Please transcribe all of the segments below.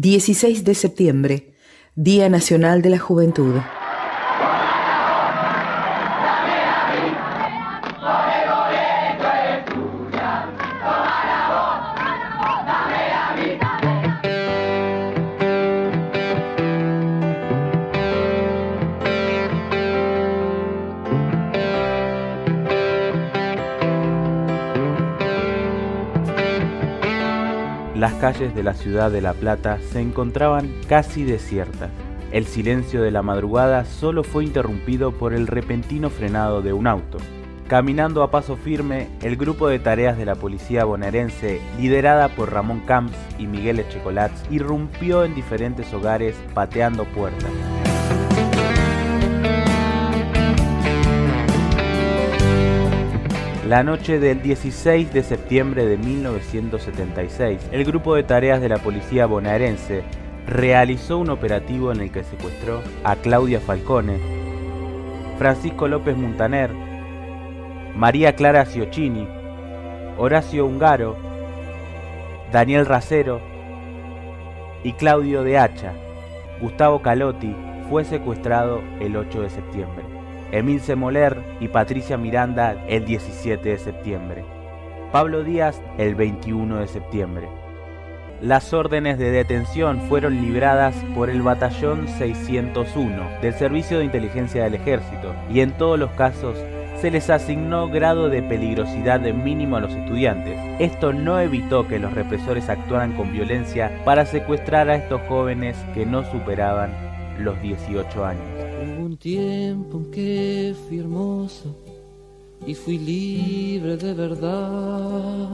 16 de septiembre, Día Nacional de la Juventud. Las calles de la ciudad de La Plata se encontraban casi desiertas. El silencio de la madrugada solo fue interrumpido por el repentino frenado de un auto. Caminando a paso firme, el grupo de tareas de la policía bonaerense, liderada por Ramón Camps y Miguel Echecolats, irrumpió en diferentes hogares pateando puertas. La noche del 16 de septiembre de 1976, el grupo de tareas de la policía bonaerense realizó un operativo en el que secuestró a Claudia Falcone, Francisco López Montaner, María Clara Ciocchini, Horacio Ungaro, Daniel Racero y Claudio de Hacha. Gustavo Calotti fue secuestrado el 8 de septiembre. Emilce Moller y Patricia Miranda el 17 de septiembre. Pablo Díaz el 21 de septiembre. Las órdenes de detención fueron libradas por el Batallón 601 del Servicio de Inteligencia del Ejército y en todos los casos se les asignó grado de peligrosidad mínimo a los estudiantes. Esto no evitó que los represores actuaran con violencia para secuestrar a estos jóvenes que no superaban los 18 años. Un tiempo en que fui hermoso y fui libre de verdad.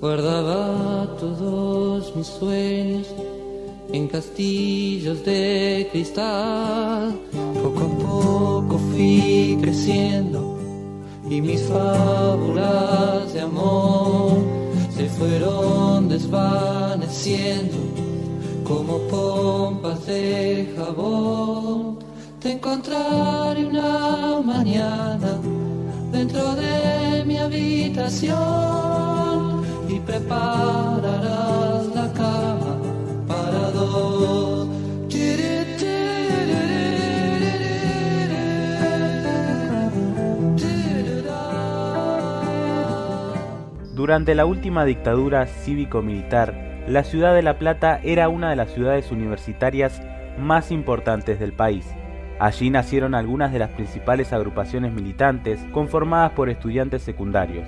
Guardaba todos mis sueños en castillos de cristal. Poco a poco fui creciendo y mis fábulas de amor se fueron desvaneciendo como pompas de jabón. Te encontraré una mañana dentro de mi habitación y prepararás la cama para dos. Durante la última dictadura cívico-militar, la ciudad de La Plata era una de las ciudades universitarias más importantes del país. Allí nacieron algunas de las principales agrupaciones militantes conformadas por estudiantes secundarios.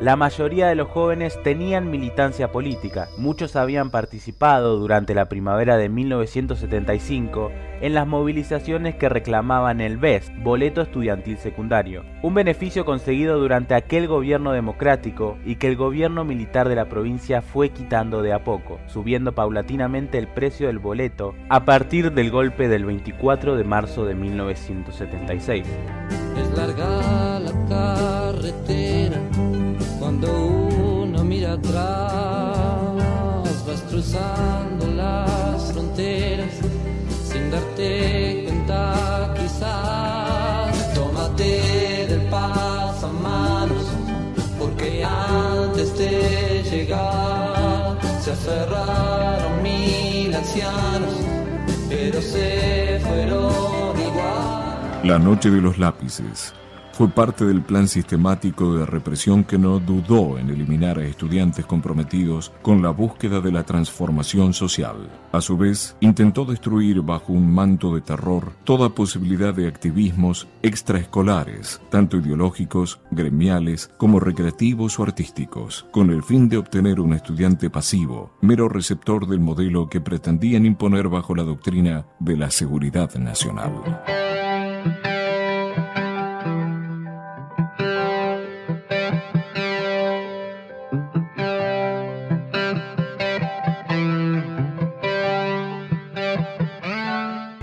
La mayoría de los jóvenes tenían militancia política, muchos habían participado durante la primavera de 1975 en las movilizaciones que reclamaban el BES, Boleto Estudiantil Secundario, un beneficio conseguido durante aquel gobierno democrático y que el gobierno militar de la provincia fue quitando de a poco, subiendo paulatinamente el precio del boleto a partir del golpe del 24 de marzo de 1976. Es larga la carretera cuando uno mira atrás, vas cruzando las fronteras sin darte cuenta quizás. Tómate del pasamanos, porque antes de llegar se aferraron mil ancianos, pero se fueron igual. La noche de los lápices fue parte del plan sistemático de represión que no dudó en eliminar a estudiantes comprometidos con la búsqueda de la transformación social. A su vez, intentó destruir bajo un manto de terror toda posibilidad de activismos extraescolares, tanto ideológicos, gremiales, como recreativos o artísticos, con el fin de obtener un estudiante pasivo, mero receptor del modelo que pretendían imponer bajo la doctrina de la seguridad nacional.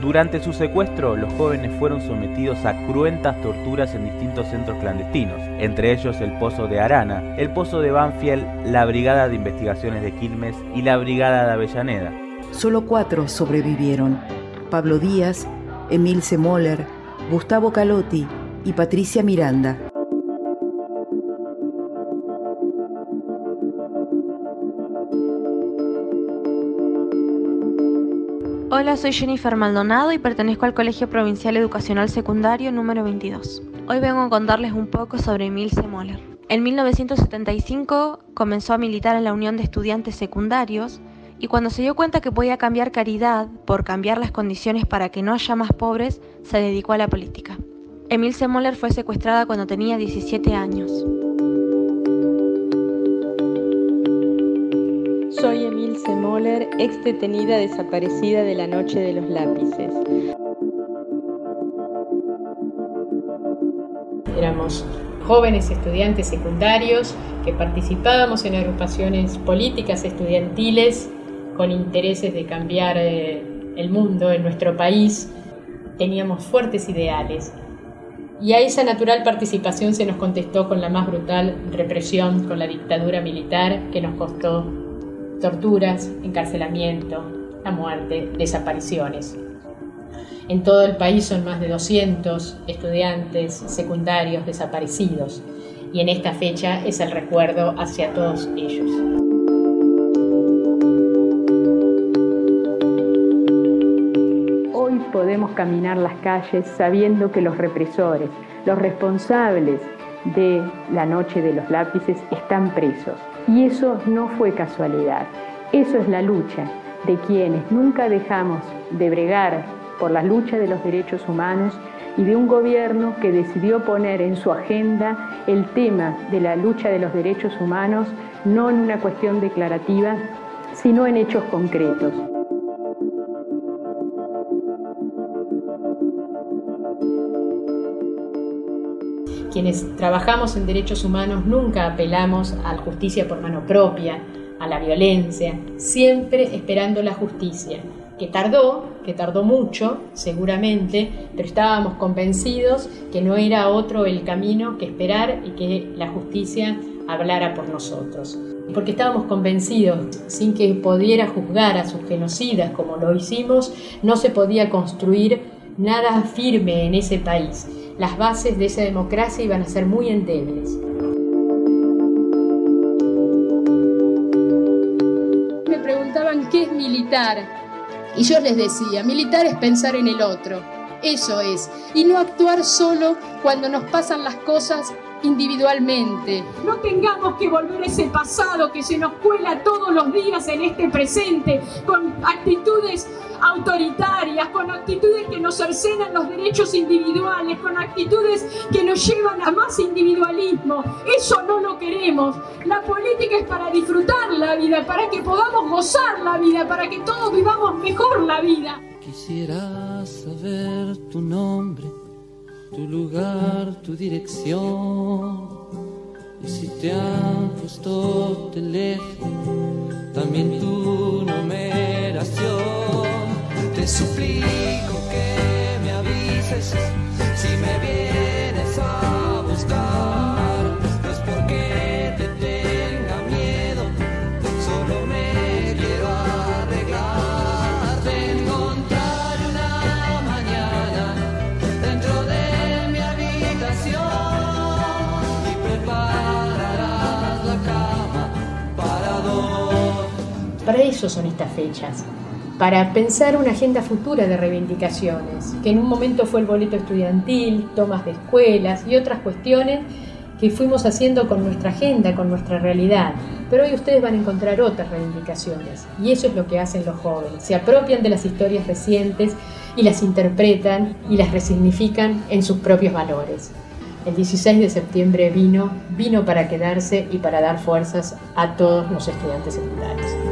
Durante su secuestro, los jóvenes fueron sometidos a cruentas torturas en distintos centros clandestinos, entre ellos el Pozo de Arana, el Pozo de Banfield, la Brigada de Investigaciones de Quilmes y la Brigada de Avellaneda. Solo cuatro sobrevivieron. Pablo Díaz, Emil Moller, Gustavo Calotti y Patricia Miranda. Hola, soy Jennifer Maldonado y pertenezco al Colegio Provincial Educacional Secundario número 22. Hoy vengo a contarles un poco sobre Emil Moller. En 1975 comenzó a militar en la Unión de Estudiantes Secundarios y cuando se dio cuenta que podía cambiar Caridad por cambiar las condiciones para que no haya más pobres, se dedicó a la política. Emil Moller fue secuestrada cuando tenía 17 años. Emilce Moller, ex detenida desaparecida de la Noche de los Lápices. Éramos jóvenes estudiantes secundarios que participábamos en agrupaciones políticas estudiantiles con intereses de cambiar eh, el mundo en nuestro país. Teníamos fuertes ideales y a esa natural participación se nos contestó con la más brutal represión, con la dictadura militar que nos costó torturas, encarcelamiento, la muerte, desapariciones. En todo el país son más de 200 estudiantes secundarios desaparecidos y en esta fecha es el recuerdo hacia todos ellos. Hoy podemos caminar las calles sabiendo que los represores, los responsables de la noche de los lápices están presos. Y eso no fue casualidad, eso es la lucha de quienes nunca dejamos de bregar por la lucha de los derechos humanos y de un gobierno que decidió poner en su agenda el tema de la lucha de los derechos humanos no en una cuestión declarativa, sino en hechos concretos. Quienes trabajamos en derechos humanos nunca apelamos a la justicia por mano propia, a la violencia, siempre esperando la justicia, que tardó, que tardó mucho, seguramente, pero estábamos convencidos que no era otro el camino que esperar y que la justicia hablara por nosotros. Porque estábamos convencidos, sin que pudiera juzgar a sus genocidas como lo hicimos, no se podía construir nada firme en ese país las bases de esa democracia iban a ser muy endebles. Me preguntaban qué es militar y yo les decía, militar es pensar en el otro, eso es, y no actuar solo cuando nos pasan las cosas individualmente. No tengamos que volver a ese pasado que se nos cuela todos los días en este presente con actitudes autoritarias, con actitudes que nos cercenan los derechos individuales, con actitudes que nos llevan a más individualismo. Eso no lo queremos. La política es para disfrutar la vida, para que podamos gozar la vida, para que todos vivamos mejor la vida. Quisiera saber tu nombre tu lugar, tu dirección. Y si te han puesto teléfono, también Para eso son estas fechas, para pensar una agenda futura de reivindicaciones, que en un momento fue el boleto estudiantil, tomas de escuelas y otras cuestiones que fuimos haciendo con nuestra agenda, con nuestra realidad. Pero hoy ustedes van a encontrar otras reivindicaciones y eso es lo que hacen los jóvenes. Se apropian de las historias recientes y las interpretan y las resignifican en sus propios valores. El 16 de septiembre vino, vino para quedarse y para dar fuerzas a todos los estudiantes secundarios.